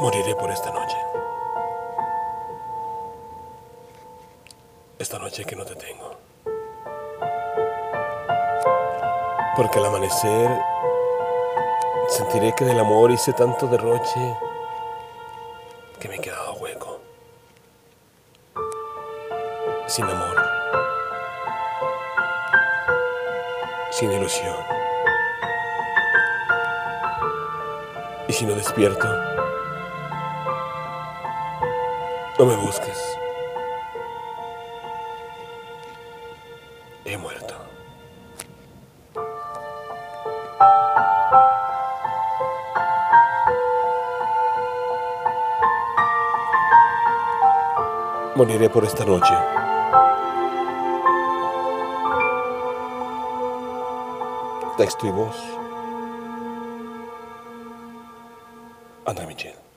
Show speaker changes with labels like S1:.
S1: Moriré por esta noche. Esta noche que no te tengo. Porque al amanecer sentiré que del amor hice tanto derroche que me he quedado hueco. Sin amor. Sin ilusión. Y si no despierto, no me busques. He muerto. Moriré por esta noche. Texto y voz. Ana Michel.